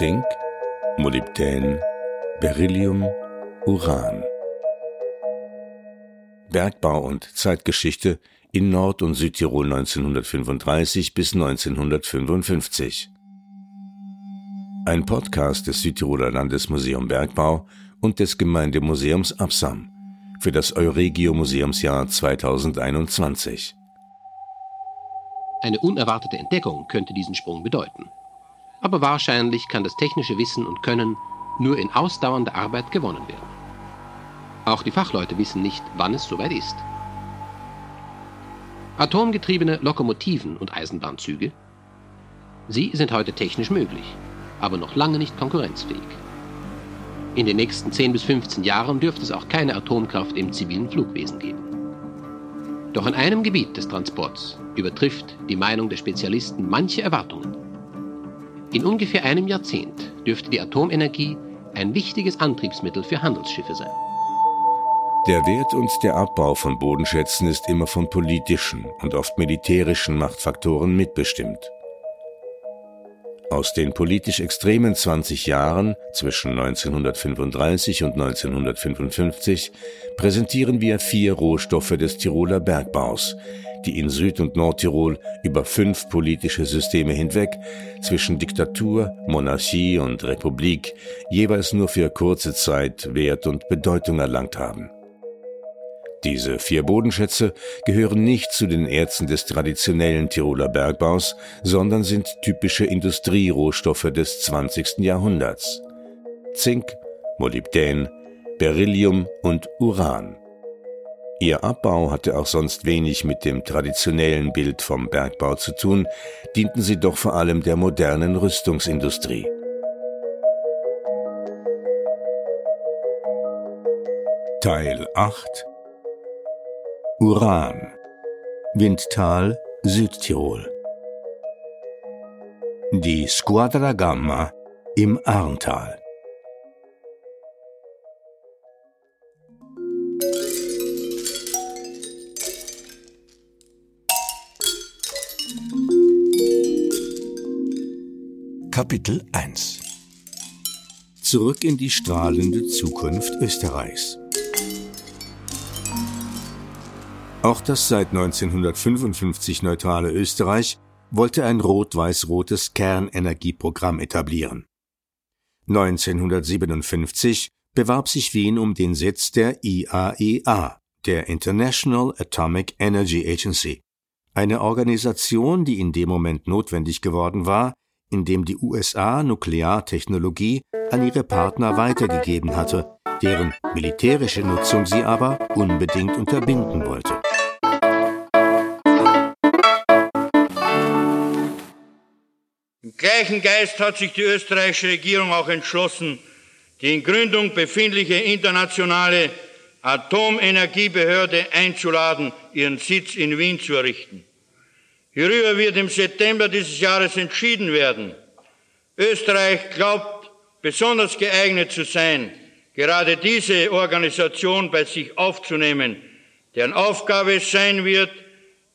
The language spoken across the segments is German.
Zink, Molybdän, Beryllium, Uran. Bergbau und Zeitgeschichte in Nord- und Südtirol 1935 bis 1955. Ein Podcast des Südtiroler Landesmuseum Bergbau und des Gemeindemuseums Absam für das Euregio Museumsjahr 2021. Eine unerwartete Entdeckung könnte diesen Sprung bedeuten. Aber wahrscheinlich kann das technische Wissen und Können nur in ausdauernder Arbeit gewonnen werden. Auch die Fachleute wissen nicht, wann es soweit ist. Atomgetriebene Lokomotiven und Eisenbahnzüge, sie sind heute technisch möglich, aber noch lange nicht konkurrenzfähig. In den nächsten 10 bis 15 Jahren dürfte es auch keine Atomkraft im zivilen Flugwesen geben. Doch in einem Gebiet des Transports übertrifft die Meinung der Spezialisten manche Erwartungen. In ungefähr einem Jahrzehnt dürfte die Atomenergie ein wichtiges Antriebsmittel für Handelsschiffe sein. Der Wert und der Abbau von Bodenschätzen ist immer von politischen und oft militärischen Machtfaktoren mitbestimmt. Aus den politisch extremen 20 Jahren zwischen 1935 und 1955 präsentieren wir vier Rohstoffe des Tiroler Bergbaus, die in Süd- und Nordtirol über fünf politische Systeme hinweg zwischen Diktatur, Monarchie und Republik jeweils nur für kurze Zeit Wert und Bedeutung erlangt haben. Diese vier Bodenschätze gehören nicht zu den Erzen des traditionellen Tiroler Bergbaus, sondern sind typische Industrierohstoffe des 20. Jahrhunderts. Zink, Molybdän, Beryllium und Uran. Ihr Abbau hatte auch sonst wenig mit dem traditionellen Bild vom Bergbau zu tun, dienten sie doch vor allem der modernen Rüstungsindustrie. Teil 8 Uran. Windtal Südtirol. Die Squadra Gamma im Arntal Kapitel 1 Zurück in die strahlende Zukunft Österreichs Auch das seit 1955 neutrale Österreich wollte ein rot-weiß-rotes Kernenergieprogramm etablieren. 1957 bewarb sich Wien um den Sitz der IAEA, e der International Atomic Energy Agency, eine Organisation, die in dem Moment notwendig geworden war, indem die USA Nukleartechnologie an ihre Partner weitergegeben hatte, deren militärische Nutzung sie aber unbedingt unterbinden wollte. Im gleichen Geist hat sich die österreichische Regierung auch entschlossen, die in Gründung befindliche internationale Atomenergiebehörde einzuladen, ihren Sitz in Wien zu errichten. Hierüber wird im September dieses Jahres entschieden werden. Österreich glaubt besonders geeignet zu sein, gerade diese Organisation bei sich aufzunehmen, deren Aufgabe es sein wird,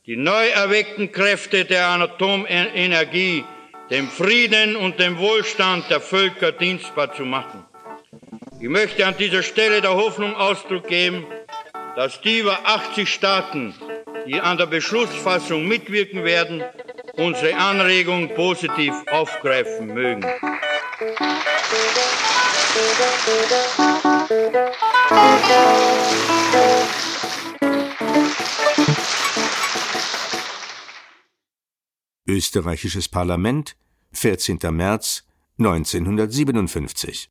die neu erweckten Kräfte der Atomenergie dem Frieden und dem Wohlstand der Völker dienstbar zu machen. Ich möchte an dieser Stelle der Hoffnung Ausdruck geben, dass die über 80 Staaten, die an der Beschlussfassung mitwirken werden, unsere Anregung positiv aufgreifen mögen. Österreichisches Parlament, 14. März 1957.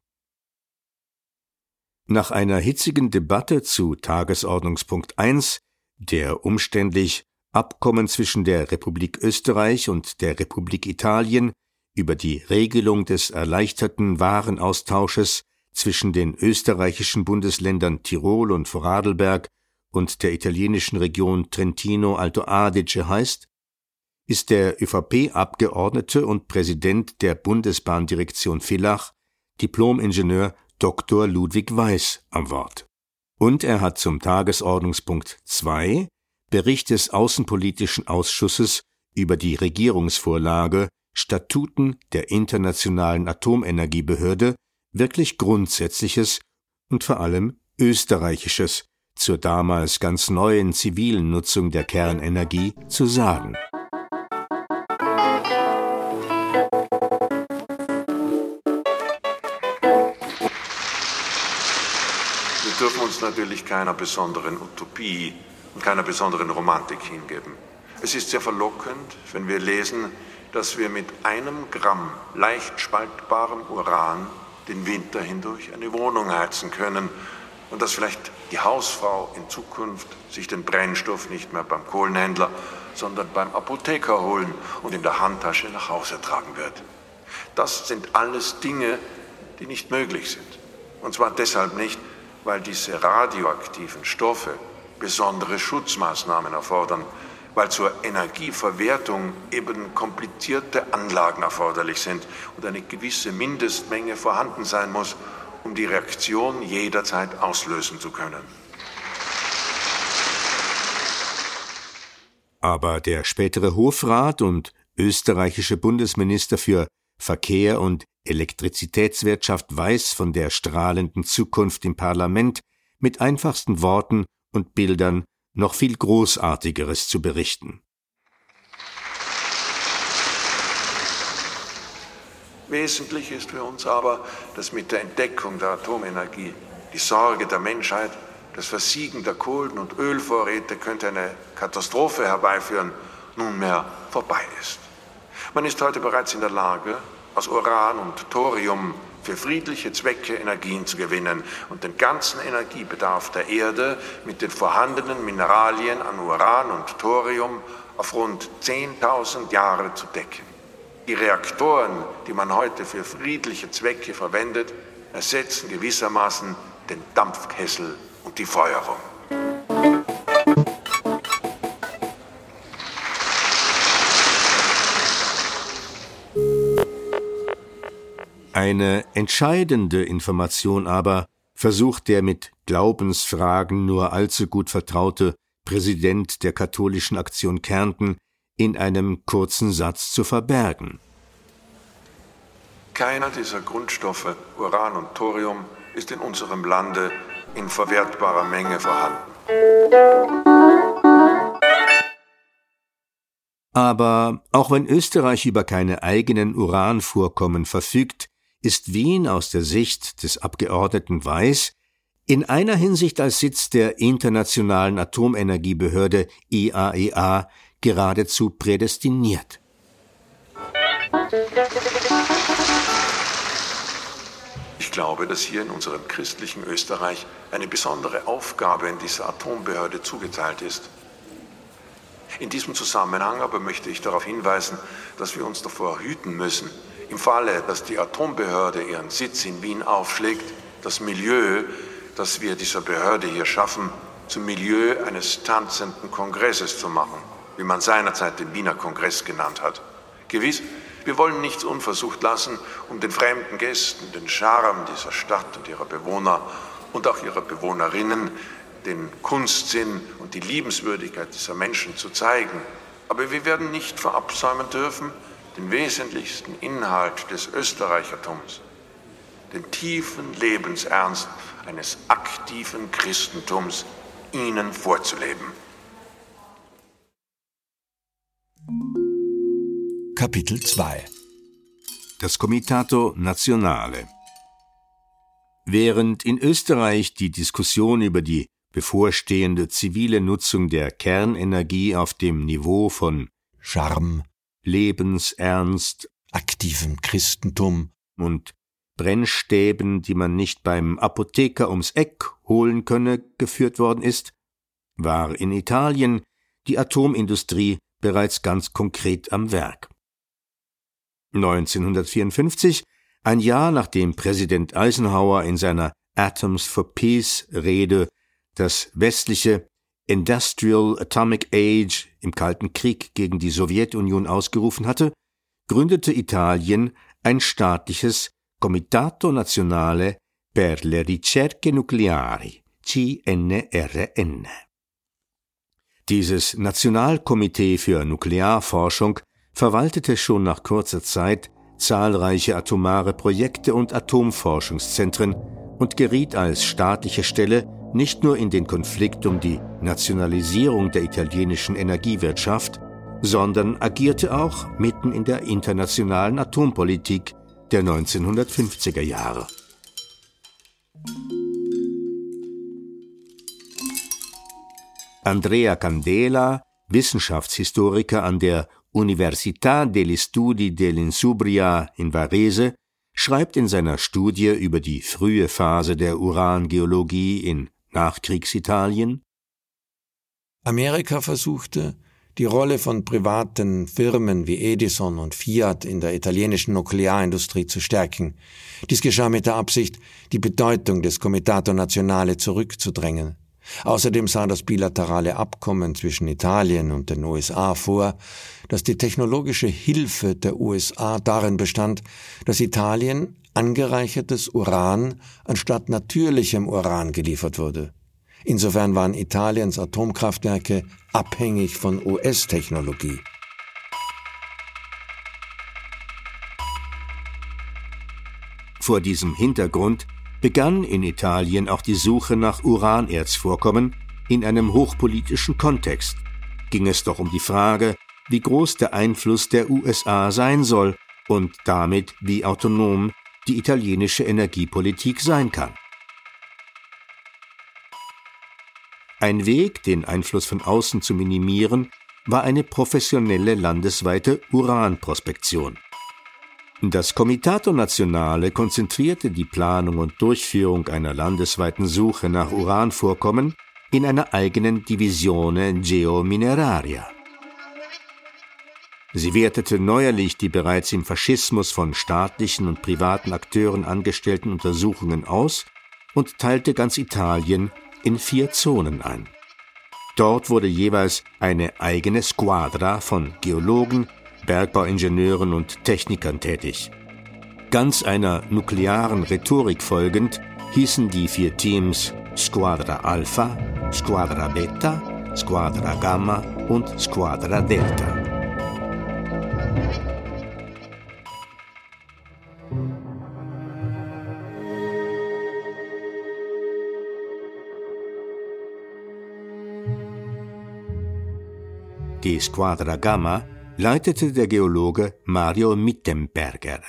Nach einer hitzigen Debatte zu Tagesordnungspunkt 1, der umständlich Abkommen zwischen der Republik Österreich und der Republik Italien über die Regelung des erleichterten Warenaustausches zwischen den österreichischen Bundesländern Tirol und Vorarlberg und der italienischen Region Trentino Alto Adige heißt, ist der ÖVP-Abgeordnete und Präsident der Bundesbahndirektion Villach, Diplom-Ingenieur Dr. Ludwig Weiß am Wort. Und er hat zum Tagesordnungspunkt 2 Bericht des Außenpolitischen Ausschusses über die Regierungsvorlage Statuten der Internationalen Atomenergiebehörde wirklich Grundsätzliches und vor allem Österreichisches zur damals ganz neuen zivilen Nutzung der Kernenergie zu sagen. Natürlich keiner besonderen Utopie und keiner besonderen Romantik hingeben. Es ist sehr verlockend, wenn wir lesen, dass wir mit einem Gramm leicht spaltbarem Uran den Winter hindurch eine Wohnung heizen können und dass vielleicht die Hausfrau in Zukunft sich den Brennstoff nicht mehr beim Kohlenhändler, sondern beim Apotheker holen und in der Handtasche nach Hause tragen wird. Das sind alles Dinge, die nicht möglich sind. Und zwar deshalb nicht, weil diese radioaktiven Stoffe besondere Schutzmaßnahmen erfordern, weil zur Energieverwertung eben komplizierte Anlagen erforderlich sind und eine gewisse Mindestmenge vorhanden sein muss, um die Reaktion jederzeit auslösen zu können. Aber der spätere Hofrat und österreichische Bundesminister für Verkehr und Elektrizitätswirtschaft weiß von der strahlenden Zukunft im Parlament mit einfachsten Worten und Bildern noch viel Großartigeres zu berichten. Wesentlich ist für uns aber, dass mit der Entdeckung der Atomenergie die Sorge der Menschheit, das Versiegen der Kohlen- und Ölvorräte könnte eine Katastrophe herbeiführen, nunmehr vorbei ist. Man ist heute bereits in der Lage, aus Uran und Thorium für friedliche Zwecke Energien zu gewinnen und den ganzen Energiebedarf der Erde mit den vorhandenen Mineralien an Uran und Thorium auf rund 10.000 Jahre zu decken. Die Reaktoren, die man heute für friedliche Zwecke verwendet, ersetzen gewissermaßen den Dampfkessel und die Feuerung. Eine entscheidende Information aber versucht der mit Glaubensfragen nur allzu gut vertraute Präsident der katholischen Aktion Kärnten in einem kurzen Satz zu verbergen. Keiner dieser Grundstoffe, Uran und Thorium, ist in unserem Lande in verwertbarer Menge vorhanden. Aber auch wenn Österreich über keine eigenen Uranvorkommen verfügt, ist Wien aus der Sicht des Abgeordneten Weiß in einer Hinsicht als Sitz der Internationalen Atomenergiebehörde IAEA e geradezu prädestiniert. Ich glaube, dass hier in unserem christlichen Österreich eine besondere Aufgabe in dieser Atombehörde zugeteilt ist. In diesem Zusammenhang aber möchte ich darauf hinweisen, dass wir uns davor hüten müssen, im Falle, dass die Atombehörde ihren Sitz in Wien aufschlägt, das Milieu, das wir dieser Behörde hier schaffen, zum Milieu eines tanzenden Kongresses zu machen, wie man seinerzeit den Wiener Kongress genannt hat. Gewiss, wir wollen nichts unversucht lassen, um den fremden Gästen den Charme dieser Stadt und ihrer Bewohner und auch ihrer Bewohnerinnen, den Kunstsinn und die Liebenswürdigkeit dieser Menschen zu zeigen. Aber wir werden nicht verabsäumen dürfen, den wesentlichsten Inhalt des Österreichertums, den tiefen Lebensernst eines aktiven Christentums ihnen vorzuleben. Kapitel 2 Das Comitato Nazionale Während in Österreich die Diskussion über die bevorstehende zivile Nutzung der Kernenergie auf dem Niveau von Charme, Lebensernst, aktivem Christentum und Brennstäben, die man nicht beim Apotheker ums Eck holen könne, geführt worden ist, war in Italien die Atomindustrie bereits ganz konkret am Werk. 1954, ein Jahr nachdem Präsident Eisenhower in seiner Atoms for Peace Rede das westliche Industrial Atomic Age im Kalten Krieg gegen die Sowjetunion ausgerufen hatte, gründete Italien ein staatliches Comitato Nazionale per le Ricerche Nucleari, CNRN. Dieses Nationalkomitee für Nuklearforschung verwaltete schon nach kurzer Zeit zahlreiche atomare Projekte und Atomforschungszentren und geriet als staatliche Stelle nicht nur in den Konflikt um die Nationalisierung der italienischen Energiewirtschaft, sondern agierte auch mitten in der internationalen Atompolitik der 1950er Jahre. Andrea Candela, Wissenschaftshistoriker an der Università degli Studi dell'Insubria in Varese, schreibt in seiner Studie über die frühe Phase der Urangeologie in Nachkriegsitalien Amerika versuchte, die Rolle von privaten Firmen wie Edison und Fiat in der italienischen Nuklearindustrie zu stärken. Dies geschah mit der Absicht, die Bedeutung des Comitato Nazionale zurückzudrängen. Außerdem sah das bilaterale Abkommen zwischen Italien und den USA vor, dass die technologische Hilfe der USA darin bestand, dass Italien angereichertes Uran anstatt natürlichem Uran geliefert wurde. Insofern waren Italiens Atomkraftwerke abhängig von US-Technologie. Vor diesem Hintergrund begann in Italien auch die Suche nach Uranerzvorkommen in einem hochpolitischen Kontext. Ging es doch um die Frage, wie groß der Einfluss der USA sein soll und damit wie autonom die italienische Energiepolitik sein kann. Ein Weg, den Einfluss von außen zu minimieren, war eine professionelle landesweite Uranprospektion. Das Comitato Nazionale konzentrierte die Planung und Durchführung einer landesweiten Suche nach Uranvorkommen in einer eigenen Divisione Geomineraria. Sie wertete neuerlich die bereits im Faschismus von staatlichen und privaten Akteuren angestellten Untersuchungen aus und teilte ganz Italien in vier Zonen ein. Dort wurde jeweils eine eigene Squadra von Geologen, Bergbauingenieuren und Technikern tätig. Ganz einer nuklearen Rhetorik folgend hießen die vier Teams Squadra Alpha, Squadra Beta, Squadra Gamma und Squadra Delta. Squadra Gamma leitete der Geologe Mario Mittenberger.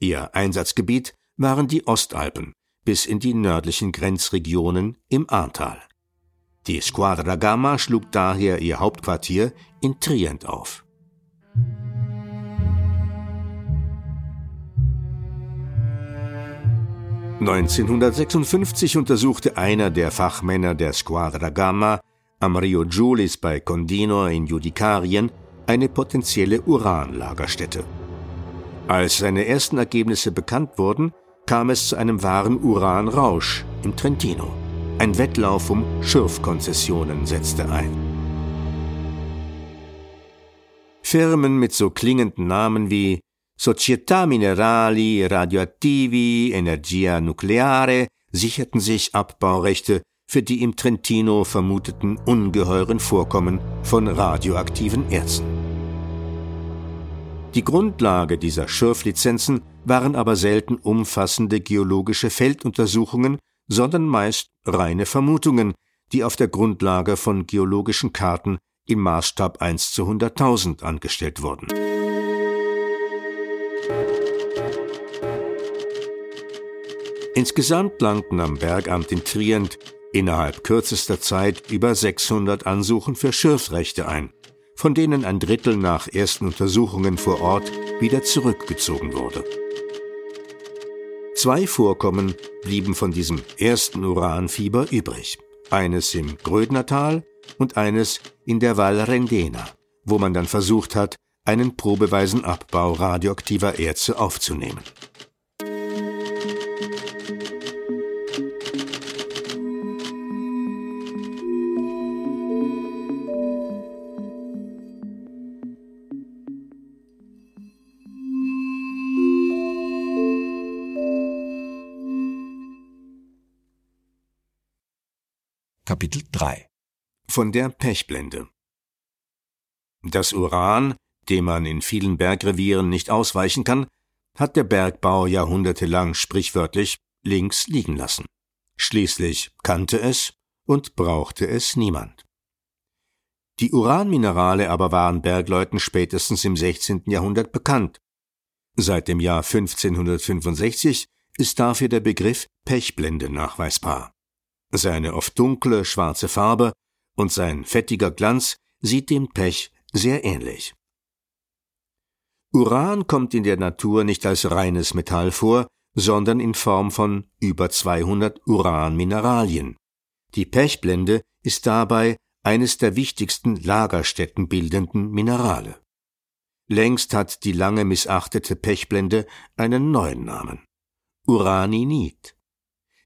Ihr Einsatzgebiet waren die Ostalpen bis in die nördlichen Grenzregionen im Ahrtal. Die Squadra Gamma schlug daher ihr Hauptquartier in Trient auf. (1956) untersuchte einer der Fachmänner der Squadra Gamma am Rio Giulis bei Condino in Judikarien eine potenzielle Uranlagerstätte. Als seine ersten Ergebnisse bekannt wurden, kam es zu einem wahren Uranrausch im Trentino. Ein Wettlauf um Schürfkonzessionen setzte ein. Firmen mit so klingenden Namen wie Società Minerali Radioattivi Energia Nucleare sicherten sich Abbaurechte für die im Trentino vermuteten ungeheuren Vorkommen von radioaktiven Erzen. Die Grundlage dieser Schürflizenzen waren aber selten umfassende geologische Felduntersuchungen, sondern meist reine Vermutungen, die auf der Grundlage von geologischen Karten im Maßstab 1 zu 100.000 angestellt wurden. Insgesamt langten am Bergamt in Trient innerhalb kürzester Zeit über 600 Ansuchen für Schürfrechte ein, von denen ein Drittel nach ersten Untersuchungen vor Ort wieder zurückgezogen wurde. Zwei Vorkommen blieben von diesem ersten Uranfieber übrig. Eines im Grödnertal und eines in der Val Rendena, wo man dann versucht hat, einen probeweisen Abbau radioaktiver Erze aufzunehmen. Kapitel 3 Von der Pechblende Das Uran dem man in vielen Bergrevieren nicht ausweichen kann, hat der Bergbau jahrhundertelang sprichwörtlich links liegen lassen. Schließlich kannte es und brauchte es niemand. Die Uranminerale aber waren Bergleuten spätestens im 16. Jahrhundert bekannt. Seit dem Jahr 1565 ist dafür der Begriff Pechblende nachweisbar. Seine oft dunkle, schwarze Farbe und sein fettiger Glanz sieht dem Pech sehr ähnlich. Uran kommt in der Natur nicht als reines Metall vor, sondern in Form von über 200 Uranmineralien. Die Pechblende ist dabei eines der wichtigsten Lagerstätten bildenden Minerale. Längst hat die lange missachtete Pechblende einen neuen Namen. Uraninit.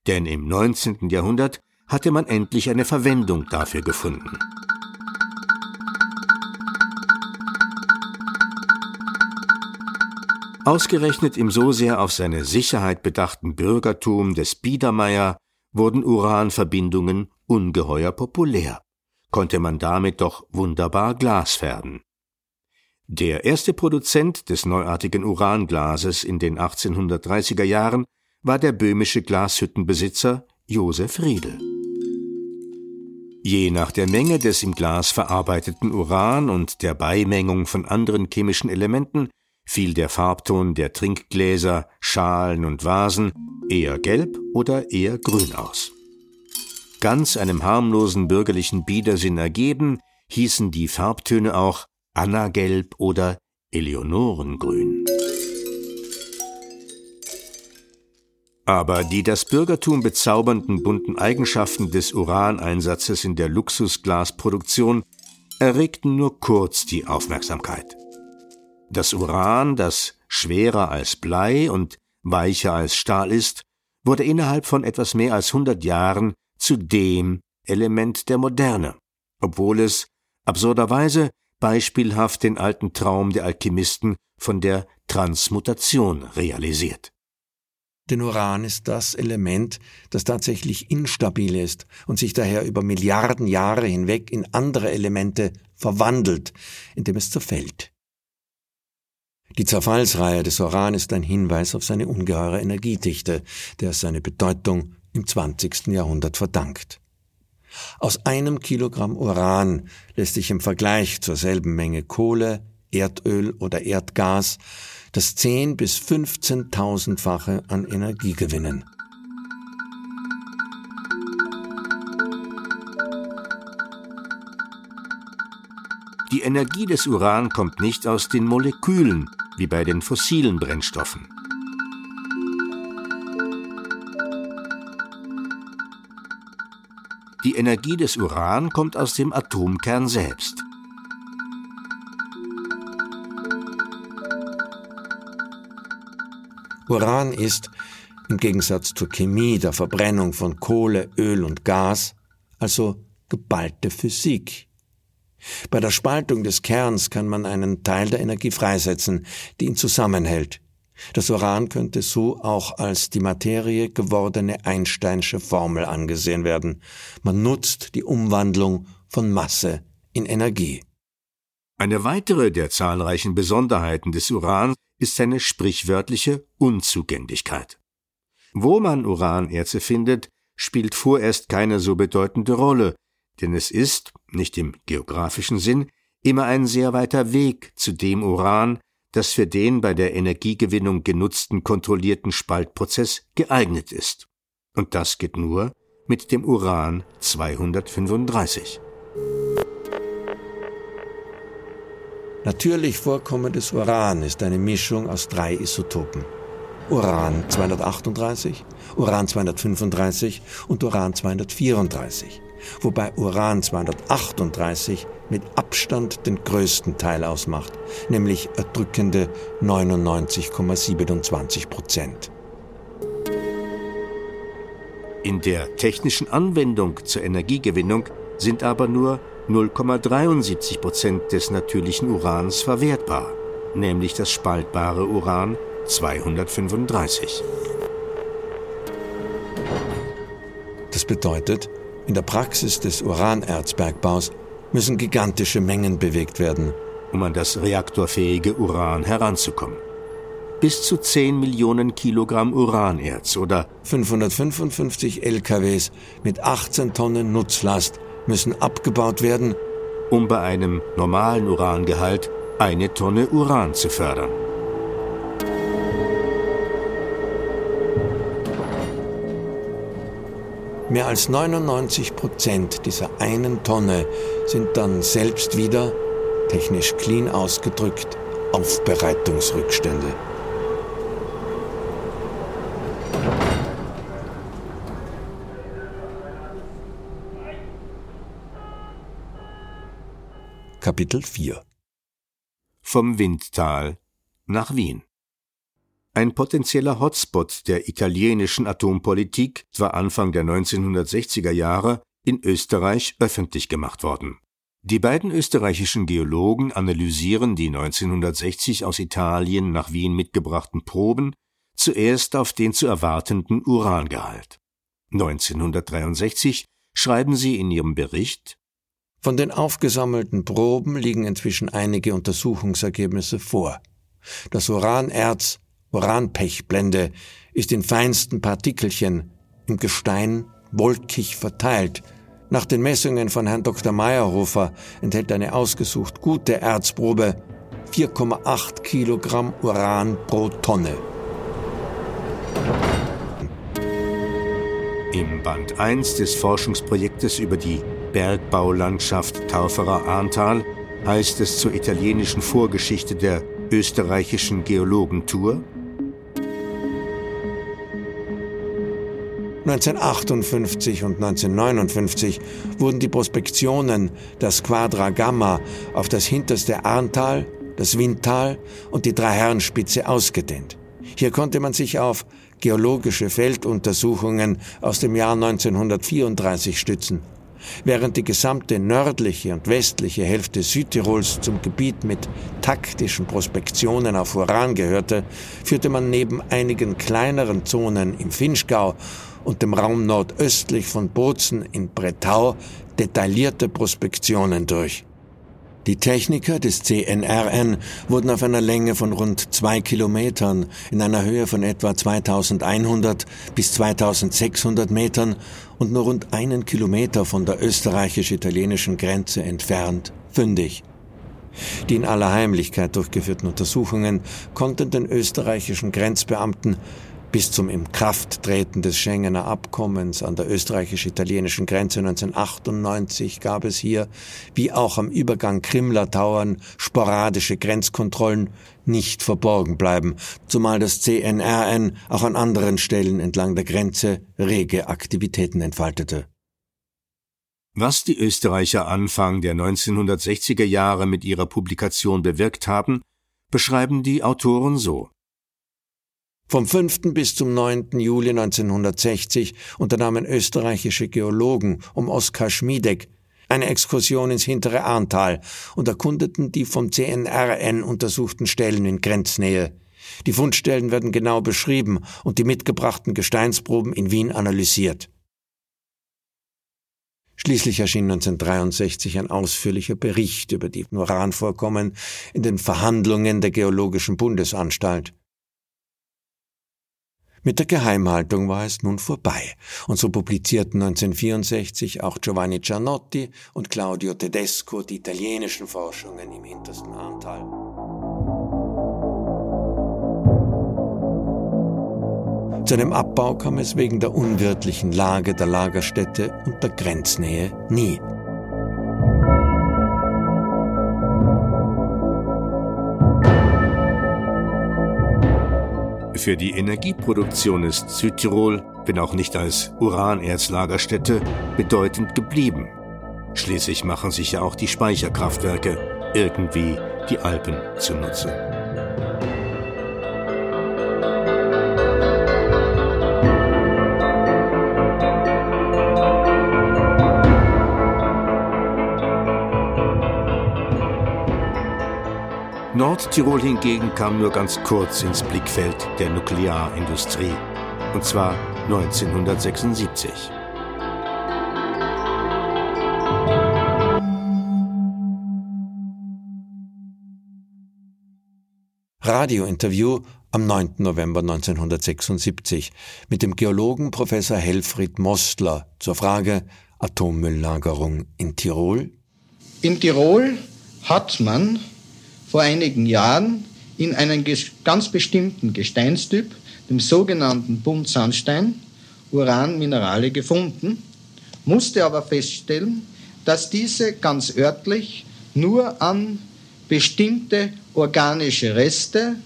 Denn im 19. Jahrhundert hatte man endlich eine Verwendung dafür gefunden. Ausgerechnet im so sehr auf seine Sicherheit bedachten Bürgertum des Biedermeier wurden Uranverbindungen ungeheuer populär. Konnte man damit doch wunderbar Glas färben. Der erste Produzent des neuartigen Uranglases in den 1830er Jahren war der böhmische Glashüttenbesitzer Josef Riedel. Je nach der Menge des im Glas verarbeiteten Uran und der Beimengung von anderen chemischen Elementen fiel der Farbton der Trinkgläser, Schalen und Vasen eher gelb oder eher grün aus. Ganz einem harmlosen bürgerlichen Biedersinn ergeben, hießen die Farbtöne auch Annagelb oder Eleonorengrün. Aber die das Bürgertum bezaubernden bunten Eigenschaften des Uraneinsatzes in der Luxusglasproduktion erregten nur kurz die Aufmerksamkeit. Das Uran, das schwerer als Blei und weicher als Stahl ist, wurde innerhalb von etwas mehr als 100 Jahren zu dem Element der Moderne, obwohl es absurderweise beispielhaft den alten Traum der Alchemisten von der Transmutation realisiert. Denn Uran ist das Element, das tatsächlich instabil ist und sich daher über Milliarden Jahre hinweg in andere Elemente verwandelt, indem es zerfällt. Die Zerfallsreihe des Uran ist ein Hinweis auf seine ungeheure Energiedichte, der es seine Bedeutung im 20. Jahrhundert verdankt. Aus einem Kilogramm Uran lässt sich im Vergleich zur selben Menge Kohle, Erdöl oder Erdgas das 10 bis 15.000-fache an Energie gewinnen. Die Energie des Uran kommt nicht aus den Molekülen, wie bei den fossilen Brennstoffen. Die Energie des Uran kommt aus dem Atomkern selbst. Uran ist, im Gegensatz zur Chemie der Verbrennung von Kohle, Öl und Gas, also geballte Physik. Bei der Spaltung des Kerns kann man einen Teil der Energie freisetzen, die ihn zusammenhält. Das Uran könnte so auch als die Materie gewordene Einsteinsche Formel angesehen werden. Man nutzt die Umwandlung von Masse in Energie. Eine weitere der zahlreichen Besonderheiten des Urans ist seine sprichwörtliche Unzugänglichkeit. Wo man Uranerze findet, spielt vorerst keine so bedeutende Rolle, denn es ist, nicht im geografischen Sinn, immer ein sehr weiter Weg zu dem Uran, das für den bei der Energiegewinnung genutzten kontrollierten Spaltprozess geeignet ist. Und das geht nur mit dem Uran 235. Natürlich vorkommendes Uran ist eine Mischung aus drei Isotopen. Uran 238, Uran 235 und Uran 234, wobei Uran 238 mit Abstand den größten Teil ausmacht, nämlich erdrückende 99,27 Prozent. In der technischen Anwendung zur Energiegewinnung sind aber nur 0,73 Prozent des natürlichen Urans verwertbar, nämlich das spaltbare Uran 235. Das bedeutet, in der Praxis des Uranerzbergbaus müssen gigantische Mengen bewegt werden, um an das reaktorfähige Uran heranzukommen. Bis zu 10 Millionen Kilogramm Uranerz oder 555 LKWs mit 18 Tonnen Nutzlast müssen abgebaut werden, um bei einem normalen Urangehalt eine Tonne Uran zu fördern. Mehr als 99 Prozent dieser einen Tonne sind dann selbst wieder, technisch clean ausgedrückt, Aufbereitungsrückstände. Kapitel 4 Vom Windtal nach Wien ein potenzieller Hotspot der italienischen Atompolitik war Anfang der 1960er Jahre in Österreich öffentlich gemacht worden. Die beiden österreichischen Geologen analysieren die 1960 aus Italien nach Wien mitgebrachten Proben zuerst auf den zu erwartenden Urangehalt. 1963 schreiben sie in ihrem Bericht Von den aufgesammelten Proben liegen inzwischen einige Untersuchungsergebnisse vor. Das Uranerz Uranpechblende ist in feinsten Partikelchen im Gestein wolkig verteilt. Nach den Messungen von Herrn Dr. Meyerhofer enthält eine ausgesucht gute Erzprobe 4,8 Kilogramm Uran pro Tonne. Im Band 1 des Forschungsprojektes über die Bergbaulandschaft Tauferer Ahrntal heißt es zur italienischen Vorgeschichte der österreichischen Geologentour 1958 und 1959 wurden die Prospektionen der Squadra Gamma auf das hinterste Arntal, das Windtal und die Dreiherrenspitze ausgedehnt. Hier konnte man sich auf geologische Felduntersuchungen aus dem Jahr 1934 stützen. Während die gesamte nördliche und westliche Hälfte Südtirols zum Gebiet mit taktischen Prospektionen auf Uran gehörte, führte man neben einigen kleineren Zonen im Finchgau und dem Raum nordöstlich von Bozen in Bretau detaillierte Prospektionen durch. Die Techniker des CNRN wurden auf einer Länge von rund zwei Kilometern in einer Höhe von etwa 2100 bis 2600 Metern und nur rund einen Kilometer von der österreichisch-italienischen Grenze entfernt fündig. Die in aller Heimlichkeit durchgeführten Untersuchungen konnten den österreichischen Grenzbeamten bis zum Inkrafttreten des Schengener Abkommens an der österreichisch-italienischen Grenze 1998 gab es hier, wie auch am Übergang Krimler-Tauern, sporadische Grenzkontrollen nicht verborgen bleiben, zumal das CNRN auch an anderen Stellen entlang der Grenze rege Aktivitäten entfaltete. Was die Österreicher Anfang der 1960er Jahre mit ihrer Publikation bewirkt haben, beschreiben die Autoren so. Vom 5. bis zum 9. Juli 1960 unternahmen österreichische Geologen um Oskar Schmiedek eine Exkursion ins hintere Arntal und erkundeten die vom CNRN untersuchten Stellen in Grenznähe. Die Fundstellen werden genau beschrieben und die mitgebrachten Gesteinsproben in Wien analysiert. Schließlich erschien 1963 ein ausführlicher Bericht über die Uranvorkommen in den Verhandlungen der Geologischen Bundesanstalt. Mit der Geheimhaltung war es nun vorbei, und so publizierten 1964 auch Giovanni Giannotti und Claudio Tedesco die italienischen Forschungen im hintersten Anteil. Zu einem Abbau kam es wegen der unwirtlichen Lage der Lagerstätte und der Grenznähe nie. Für die Energieproduktion ist Südtirol, wenn auch nicht als Uranerzlagerstätte, bedeutend geblieben. Schließlich machen sich ja auch die Speicherkraftwerke irgendwie die Alpen zunutze. Nordtirol hingegen kam nur ganz kurz ins Blickfeld der Nuklearindustrie, und zwar 1976. Radiointerview am 9. November 1976 mit dem Geologen Professor Helfried Mostler zur Frage Atommülllagerung in Tirol? In Tirol hat man vor einigen Jahren in einem ganz bestimmten Gesteinstyp, dem sogenannten Buntsandstein, Uranminerale gefunden, musste aber feststellen, dass diese ganz örtlich nur an bestimmte organische Reste,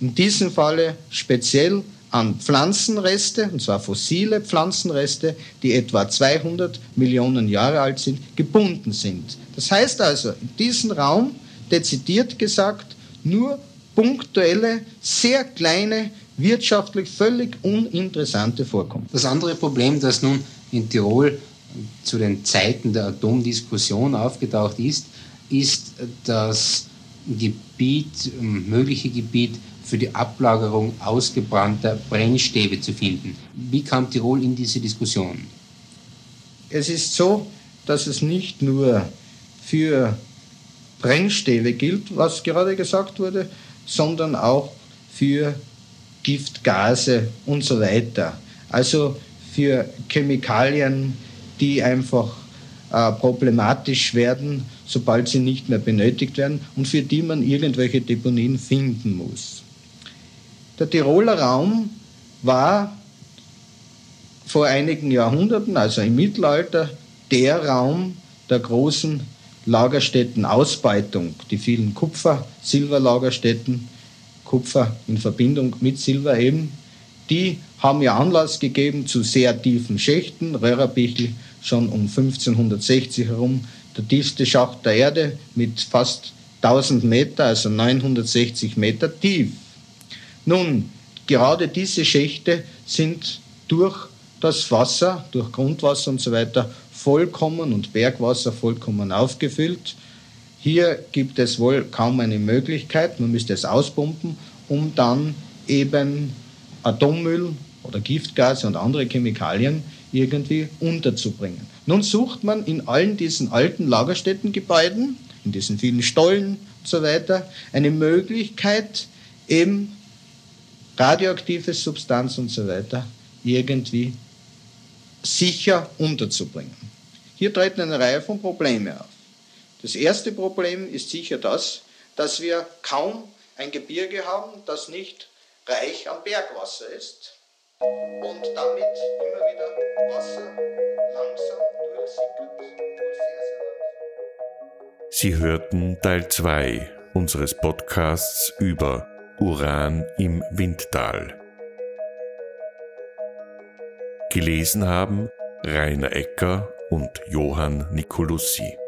in diesem Falle speziell an Pflanzenreste, und zwar fossile Pflanzenreste, die etwa 200 Millionen Jahre alt sind, gebunden sind. Das heißt also, in diesem Raum, dezidiert gesagt, nur punktuelle, sehr kleine, wirtschaftlich völlig uninteressante Vorkommen. Das andere Problem, das nun in Tirol zu den Zeiten der Atomdiskussion aufgetaucht ist, ist das Gebiet, mögliche Gebiet für die Ablagerung ausgebrannter Brennstäbe zu finden. Wie kam Tirol in diese Diskussion? Es ist so, dass es nicht nur für Brennstäbe gilt, was gerade gesagt wurde, sondern auch für Giftgase und so weiter. Also für Chemikalien, die einfach äh, problematisch werden, sobald sie nicht mehr benötigt werden und für die man irgendwelche Deponien finden muss. Der Tiroler Raum war vor einigen Jahrhunderten, also im Mittelalter, der Raum der großen Lagerstättenausbeutung, die vielen Kupfer-Silberlagerstätten, Kupfer in Verbindung mit Silber eben, die haben ja Anlass gegeben zu sehr tiefen Schächten. Röhrerbichel schon um 1560 herum, der tiefste Schacht der Erde mit fast 1000 Meter, also 960 Meter tief. Nun, gerade diese Schächte sind durch das Wasser, durch Grundwasser und so weiter vollkommen und Bergwasser vollkommen aufgefüllt. Hier gibt es wohl kaum eine Möglichkeit, man müsste es auspumpen, um dann eben Atommüll oder Giftgase und andere Chemikalien irgendwie unterzubringen. Nun sucht man in allen diesen alten Lagerstättengebäuden, in diesen vielen Stollen und so weiter, eine Möglichkeit, eben radioaktive Substanz und so weiter irgendwie sicher unterzubringen. Hier treten eine Reihe von Problemen auf. Das erste Problem ist sicher das, dass wir kaum ein Gebirge haben, das nicht reich an Bergwasser ist und damit immer wieder Wasser langsam durchsickert. Sie hörten Teil 2 unseres Podcasts über Uran im Windtal. Gelesen haben Rainer Ecker und Johann Nicolussi.